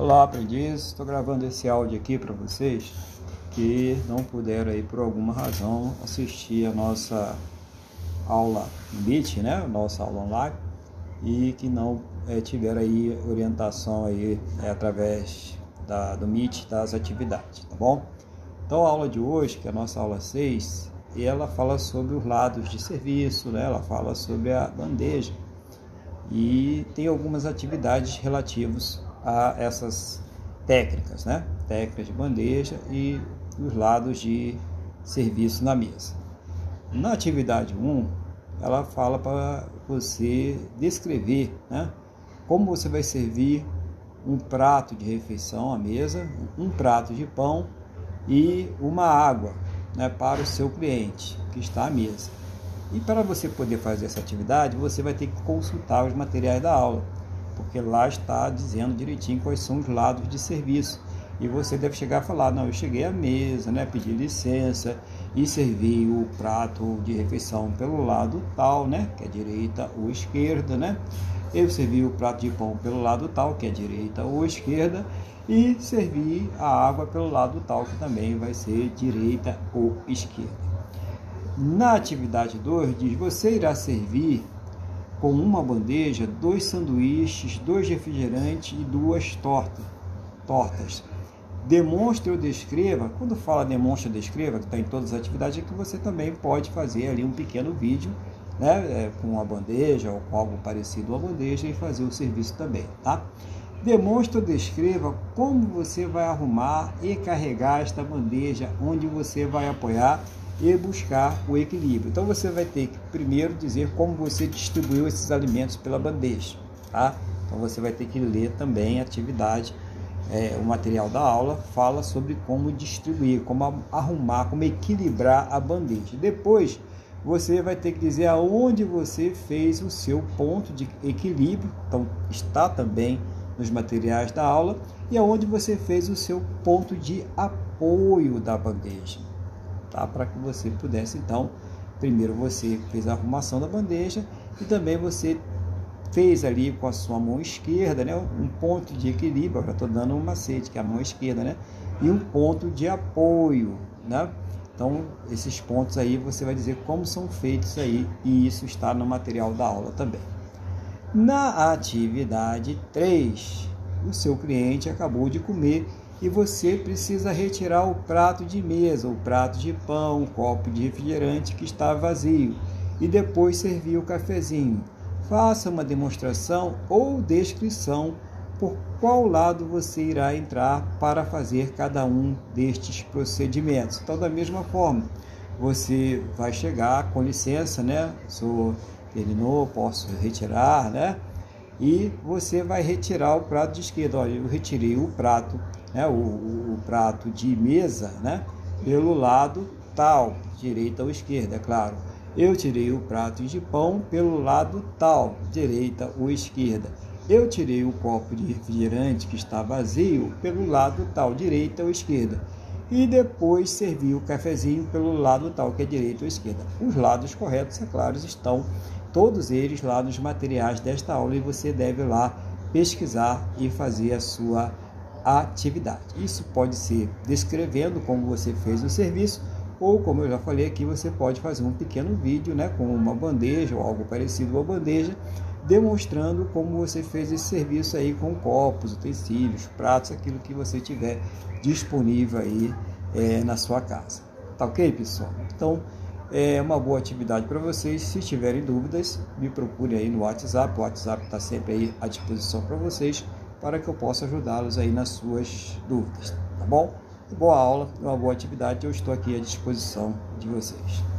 Olá, aprendiz. Estou gravando esse áudio aqui para vocês que não puderam aí por alguma razão assistir a nossa aula Meet, né? Nossa aula online e que não é, tiveram aí orientação aí é, através da, do Meet das atividades, tá bom? Então a aula de hoje, que é a nossa aula 6, ela fala sobre os lados de serviço, né? Ela fala sobre a bandeja e tem algumas atividades relativas a essas técnicas, né? Técnicas de bandeja e os lados de serviço na mesa. Na atividade 1, ela fala para você descrever, né? Como você vai servir um prato de refeição à mesa, um prato de pão e uma água né, para o seu cliente que está à mesa. E para você poder fazer essa atividade, você vai ter que consultar os materiais da aula porque lá está dizendo direitinho quais são os lados de serviço. E você deve chegar a falar, não, eu cheguei à mesa, né, pedi licença e servi o prato de refeição pelo lado tal, né, que é direita ou esquerda, né? Eu servi o prato de pão pelo lado tal, que é direita ou esquerda, e servi a água pelo lado tal, que também vai ser direita ou esquerda. Na atividade 2 diz: você irá servir com uma bandeja, dois sanduíches, dois refrigerantes e duas tortas. tortas. Demonstre ou descreva, quando fala demonstre ou descreva, que está em todas as atividades, é que você também pode fazer ali um pequeno vídeo né, é, com a bandeja ou com algo parecido à bandeja e fazer o serviço também, tá? Demonstre ou descreva como você vai arrumar e carregar esta bandeja, onde você vai apoiar e buscar o equilíbrio. Então você vai ter que primeiro dizer como você distribuiu esses alimentos pela bandeja, tá? Então você vai ter que ler também a atividade, é, o material da aula fala sobre como distribuir, como arrumar, como equilibrar a bandeja. Depois você vai ter que dizer aonde você fez o seu ponto de equilíbrio, então está também nos materiais da aula, e aonde você fez o seu ponto de apoio da bandeja tá? Para que você pudesse então, primeiro você fez a arrumação da bandeja e também você fez ali com a sua mão esquerda, né, um ponto de equilíbrio, já estou dando um macete, que é a mão esquerda, né, e um ponto de apoio, né? Então, esses pontos aí você vai dizer como são feitos aí, e isso está no material da aula também. Na atividade 3, o seu cliente acabou de comer e você precisa retirar o prato de mesa, o prato de pão, o copo de refrigerante que está vazio e depois servir o cafezinho. Faça uma demonstração ou descrição por qual lado você irá entrar para fazer cada um destes procedimentos. Então, da mesma forma, você vai chegar com licença, né? Sou terminou, posso retirar, né? E você vai retirar o prato de esquerda. Olha, eu retirei o prato né, o, o, prato de mesa né, pelo lado tal, direita ou esquerda, é claro. Eu tirei o prato de pão pelo lado tal, direita ou esquerda. Eu tirei o copo de refrigerante que está vazio pelo lado tal, direita ou esquerda. E depois servi o cafezinho pelo lado tal, que é direita ou esquerda. Os lados corretos, é claro, estão todos eles lá nos materiais desta aula e você deve lá pesquisar e fazer a sua atividade. Isso pode ser descrevendo como você fez o serviço, ou como eu já falei aqui, você pode fazer um pequeno vídeo né, com uma bandeja ou algo parecido com a bandeja, demonstrando como você fez esse serviço aí com copos, utensílios, pratos, aquilo que você tiver disponível aí é, na sua casa. Tá ok, pessoal? Então, é uma boa atividade para vocês. Se tiverem dúvidas, me procure aí no WhatsApp. O WhatsApp está sempre aí à disposição para vocês para que eu possa ajudá-los aí nas suas dúvidas, tá bom? Boa aula, uma boa atividade, eu estou aqui à disposição de vocês.